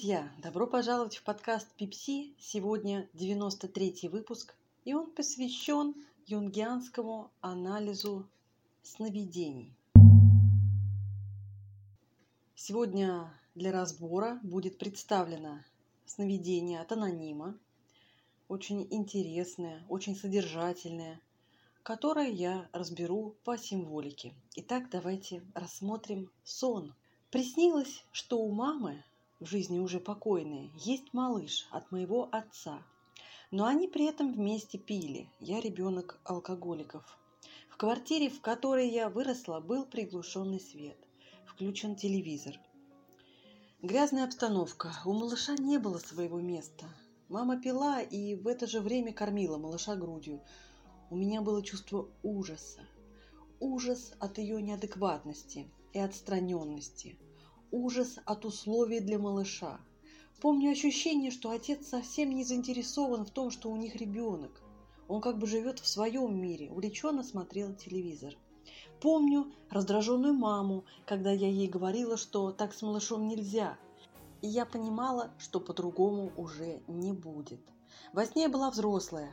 друзья! Добро пожаловать в подкаст Пипси. Сегодня 93 выпуск, и он посвящен юнгианскому анализу сновидений. Сегодня для разбора будет представлено сновидение от анонима, очень интересное, очень содержательное, которое я разберу по символике. Итак, давайте рассмотрим сон. Приснилось, что у мамы в жизни уже покойные, есть малыш от моего отца. Но они при этом вместе пили. Я ребенок алкоголиков. В квартире, в которой я выросла, был приглушенный свет. Включен телевизор. Грязная обстановка. У малыша не было своего места. Мама пила и в это же время кормила малыша грудью. У меня было чувство ужаса. Ужас от ее неадекватности и отстраненности – ужас от условий для малыша. Помню ощущение, что отец совсем не заинтересован в том, что у них ребенок. Он как бы живет в своем мире, увлеченно смотрел телевизор. Помню раздраженную маму, когда я ей говорила, что так с малышом нельзя. И я понимала, что по-другому уже не будет. Во сне я была взрослая,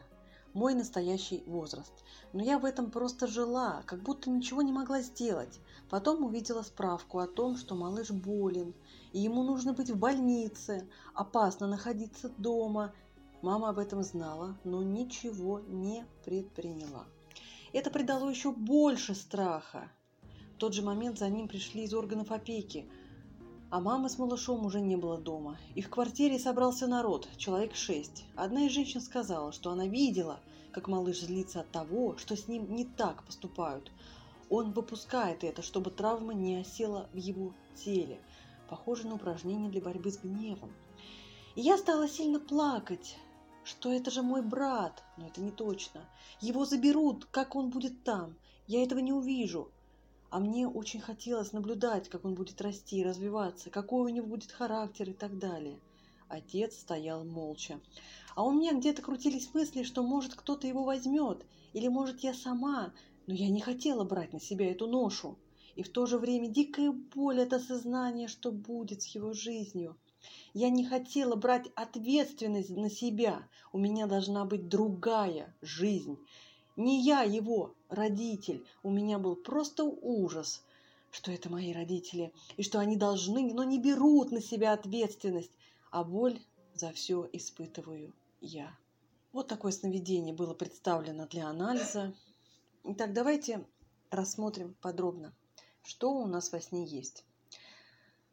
мой настоящий возраст. Но я в этом просто жила, как будто ничего не могла сделать. Потом увидела справку о том, что малыш болен, и ему нужно быть в больнице, опасно находиться дома. Мама об этом знала, но ничего не предприняла. Это придало еще больше страха. В тот же момент за ним пришли из органов опеки – а мамы с малышом уже не было дома, и в квартире собрался народ, человек шесть. Одна из женщин сказала, что она видела, как малыш злится от того, что с ним не так поступают. Он выпускает это, чтобы травма не осела в его теле. Похоже на упражнение для борьбы с гневом. И я стала сильно плакать, что это же мой брат, но это не точно. Его заберут, как он будет там. Я этого не увижу. А мне очень хотелось наблюдать, как он будет расти и развиваться, какой у него будет характер и так далее. Отец стоял молча. А у меня где-то крутились мысли, что может кто-то его возьмет, или может я сама, но я не хотела брать на себя эту ношу. И в то же время дикая боль от осознания, что будет с его жизнью. Я не хотела брать ответственность на себя. У меня должна быть другая жизнь. Не я его родитель. У меня был просто ужас, что это мои родители, и что они должны, но не берут на себя ответственность, а боль за все испытываю я. Вот такое сновидение было представлено для анализа. Итак, давайте рассмотрим подробно, что у нас во сне есть.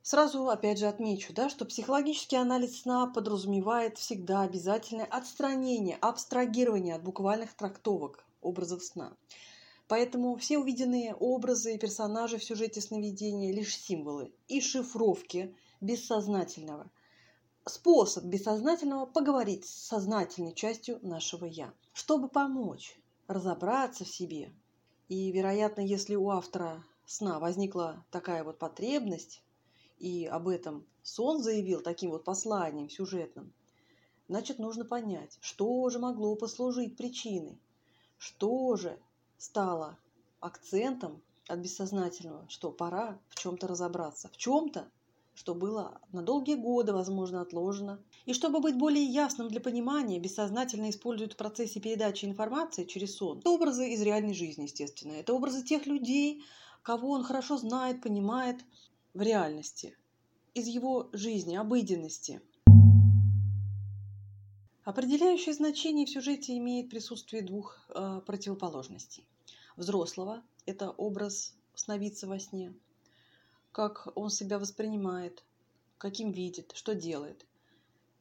Сразу, опять же, отмечу, да, что психологический анализ сна подразумевает всегда обязательное отстранение, абстрагирование от буквальных трактовок образов сна. Поэтому все увиденные образы и персонажи в сюжете сновидения – лишь символы и шифровки бессознательного. Способ бессознательного поговорить с сознательной частью нашего «я», чтобы помочь разобраться в себе. И, вероятно, если у автора сна возникла такая вот потребность, и об этом сон заявил таким вот посланием сюжетным, значит, нужно понять, что же могло послужить причиной что же стало акцентом от бессознательного, что пора в чем-то разобраться, в чем-то, что было на долгие годы, возможно, отложено. И чтобы быть более ясным для понимания, бессознательно используют в процессе передачи информации через сон. Это образы из реальной жизни, естественно. Это образы тех людей, кого он хорошо знает, понимает в реальности, из его жизни, обыденности – Определяющее значение в сюжете имеет присутствие двух э, противоположностей. Взрослого – это образ сновидца во сне, как он себя воспринимает, каким видит, что делает.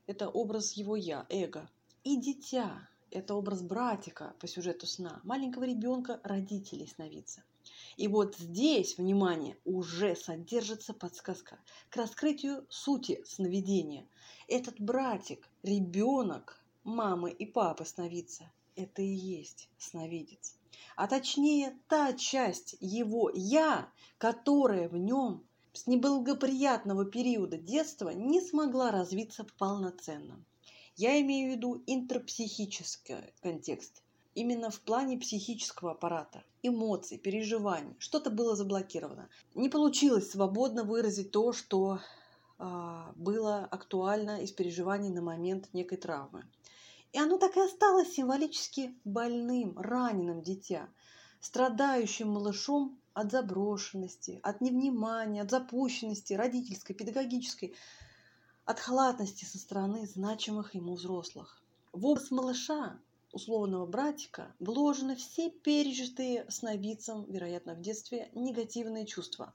Это образ его «я», эго. И дитя – это образ братика по сюжету сна, маленького ребенка родителей сновидца. И вот здесь, внимание, уже содержится подсказка к раскрытию сути сновидения. Этот братик, ребенок мамы и папы сновидца – это и есть сновидец. А точнее, та часть его «я», которая в нем с неблагоприятного периода детства не смогла развиться полноценно. Я имею в виду интерпсихический контекст, именно в плане психического аппарата, эмоций, переживаний. Что-то было заблокировано. Не получилось свободно выразить то, что а, было актуально из переживаний на момент некой травмы. И оно так и осталось символически больным, раненым дитя, страдающим малышом от заброшенности, от невнимания, от запущенности родительской, педагогической, от халатности со стороны значимых ему взрослых. В образ малыша, условного братика, вложены все пережитые сновидцем, вероятно, в детстве, негативные чувства.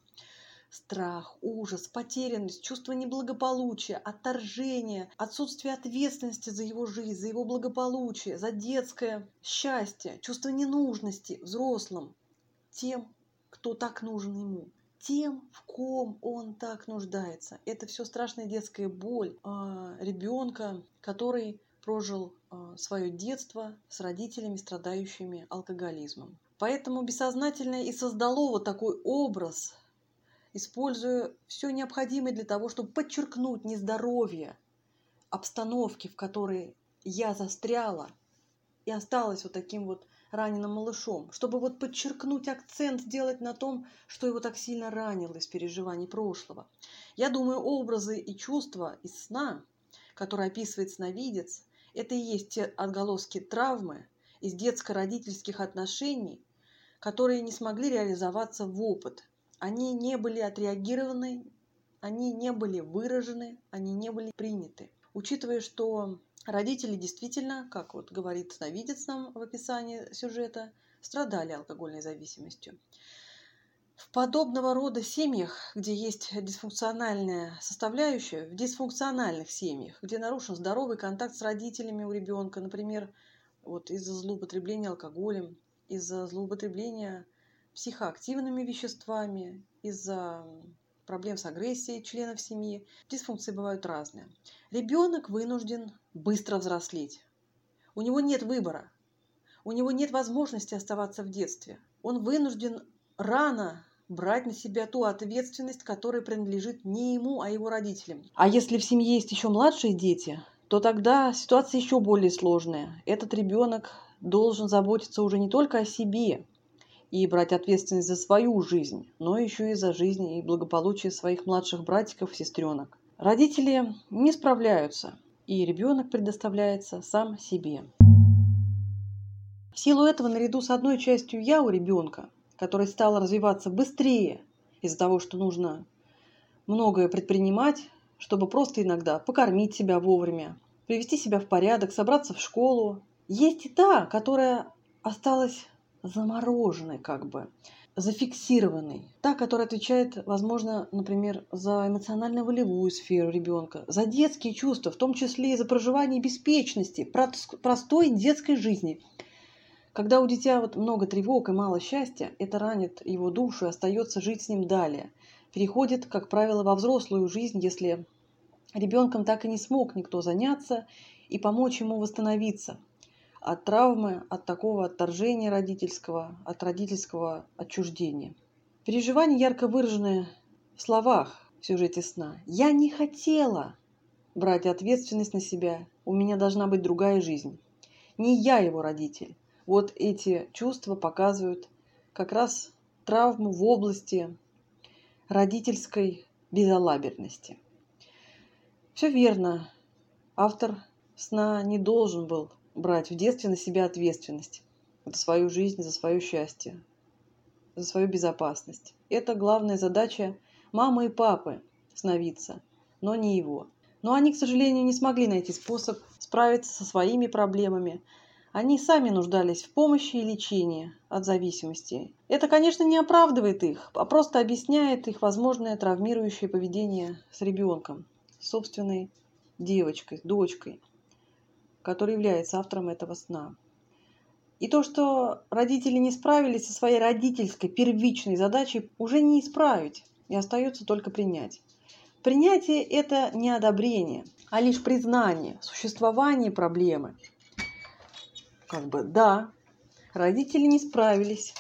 Страх, ужас, потерянность, чувство неблагополучия, отторжение, отсутствие ответственности за его жизнь, за его благополучие, за детское счастье, чувство ненужности взрослым, тем, кто так нужен ему тем, в ком он так нуждается. Это все страшная детская боль э, ребенка, который прожил свое детство с родителями, страдающими алкоголизмом. Поэтому бессознательное и создало вот такой образ, используя все необходимое для того, чтобы подчеркнуть нездоровье обстановки, в которой я застряла и осталась вот таким вот раненым малышом, чтобы вот подчеркнуть акцент, сделать на том, что его так сильно ранило из переживаний прошлого. Я думаю, образы и чувства из сна, которые описывает сновидец, это и есть те отголоски травмы из детско-родительских отношений, которые не смогли реализоваться в опыт. Они не были отреагированы, они не были выражены, они не были приняты. Учитывая, что Родители действительно, как вот говорит сновидец нам в описании сюжета, страдали алкогольной зависимостью. В подобного рода семьях, где есть дисфункциональная составляющая, в дисфункциональных семьях, где нарушен здоровый контакт с родителями у ребенка, например, вот из-за злоупотребления алкоголем, из-за злоупотребления психоактивными веществами, из-за проблем с агрессией членов семьи. Дисфункции бывают разные. Ребенок вынужден быстро взрослеть. У него нет выбора. У него нет возможности оставаться в детстве. Он вынужден рано брать на себя ту ответственность, которая принадлежит не ему, а его родителям. А если в семье есть еще младшие дети, то тогда ситуация еще более сложная. Этот ребенок должен заботиться уже не только о себе, и брать ответственность за свою жизнь, но еще и за жизнь и благополучие своих младших братиков и сестренок. Родители не справляются, и ребенок предоставляется сам себе. В силу этого, наряду с одной частью «я» у ребенка, которая стала развиваться быстрее из-за того, что нужно многое предпринимать, чтобы просто иногда покормить себя вовремя, привести себя в порядок, собраться в школу. Есть и та, которая осталась замороженной как бы, зафиксированной. Та, которая отвечает, возможно, например, за эмоционально-волевую сферу ребенка, за детские чувства, в том числе и за проживание беспечности, простой детской жизни. Когда у дитя вот много тревог и мало счастья, это ранит его душу и остается жить с ним далее. Переходит, как правило, во взрослую жизнь, если ребенком так и не смог никто заняться и помочь ему восстановиться – от травмы, от такого отторжения родительского, от родительского отчуждения. Переживания ярко выражены в словах в сюжете сна. «Я не хотела брать ответственность на себя. У меня должна быть другая жизнь. Не я его родитель». Вот эти чувства показывают как раз травму в области родительской безалаберности. Все верно. Автор сна не должен был брать в детстве на себя ответственность за свою жизнь, за свое счастье, за свою безопасность. Это главная задача мамы и папы сновидца, но не его. Но они, к сожалению, не смогли найти способ справиться со своими проблемами. Они сами нуждались в помощи и лечении от зависимости. Это, конечно, не оправдывает их, а просто объясняет их возможное травмирующее поведение с ребенком, собственной девочкой, дочкой который является автором этого сна. И то, что родители не справились со своей родительской первичной задачей, уже не исправить, и остается только принять. Принятие – это не одобрение, а лишь признание существования проблемы. Как бы, да, родители не справились.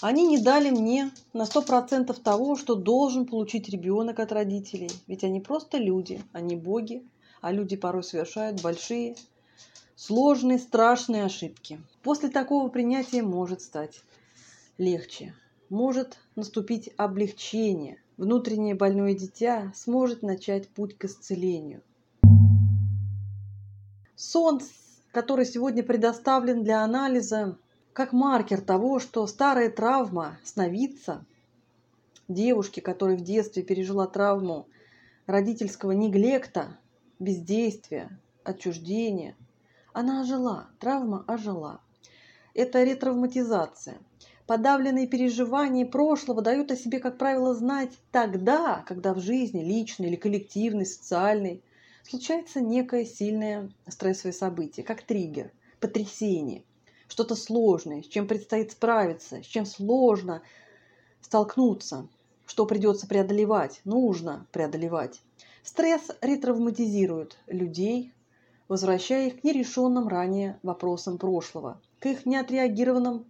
Они не дали мне на 100% того, что должен получить ребенок от родителей. Ведь они просто люди, они боги, а люди порой совершают большие, сложные, страшные ошибки. После такого принятия может стать легче, может наступить облегчение, внутреннее больное дитя сможет начать путь к исцелению. Сон, который сегодня предоставлен для анализа, как маркер того, что старая травма сновидца, девушки, которая в детстве пережила травму родительского неглекта, бездействия, отчуждения, она ожила, травма ожила. Это ретравматизация. Подавленные переживания прошлого дают о себе, как правило, знать тогда, когда в жизни, личной или коллективной, социальной, случается некое сильное стрессовое событие, как триггер, потрясение, что-то сложное, с чем предстоит справиться, с чем сложно столкнуться, что придется преодолевать, нужно преодолевать. Стресс ретравматизирует людей, возвращая их к нерешенным ранее вопросам прошлого, к их неотреагированным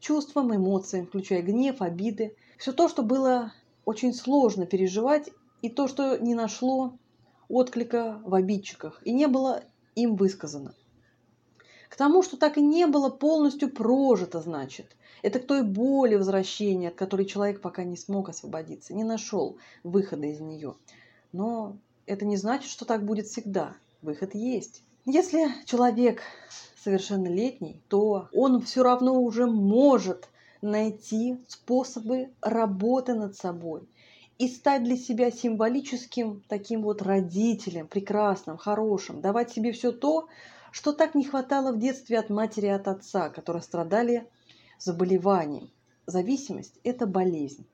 чувствам, эмоциям, включая гнев, обиды. Все то, что было очень сложно переживать, и то, что не нашло отклика в обидчиках и не было им высказано. К тому, что так и не было полностью прожито, значит. Это к той боли возвращения, от которой человек пока не смог освободиться, не нашел выхода из нее. Но это не значит, что так будет всегда. Выход есть. Если человек совершеннолетний, то он все равно уже может найти способы работы над собой и стать для себя символическим таким вот родителем, прекрасным, хорошим, давать себе все то, что так не хватало в детстве от матери и от отца, которые страдали заболеванием. Зависимость – это болезнь.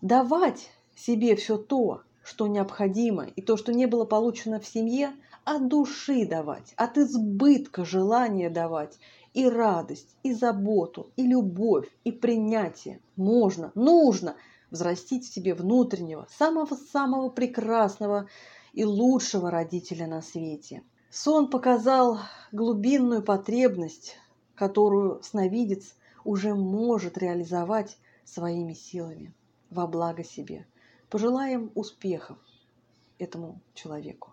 Давать себе все то, что необходимо, и то, что не было получено в семье, от души давать, от избытка желания давать, и радость, и заботу, и любовь, и принятие. Можно, нужно – взрастить в себе внутреннего, самого-самого прекрасного и лучшего родителя на свете. Сон показал глубинную потребность, которую сновидец уже может реализовать своими силами во благо себе. Пожелаем успехов этому человеку.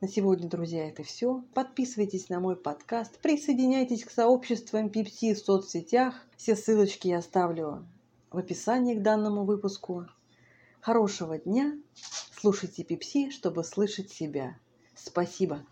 На сегодня, друзья, это все. Подписывайтесь на мой подкаст, присоединяйтесь к сообществам Пипси в соцсетях. Все ссылочки я оставлю в описании к данному выпуску. Хорошего дня! Слушайте Пепси, чтобы слышать себя. Спасибо!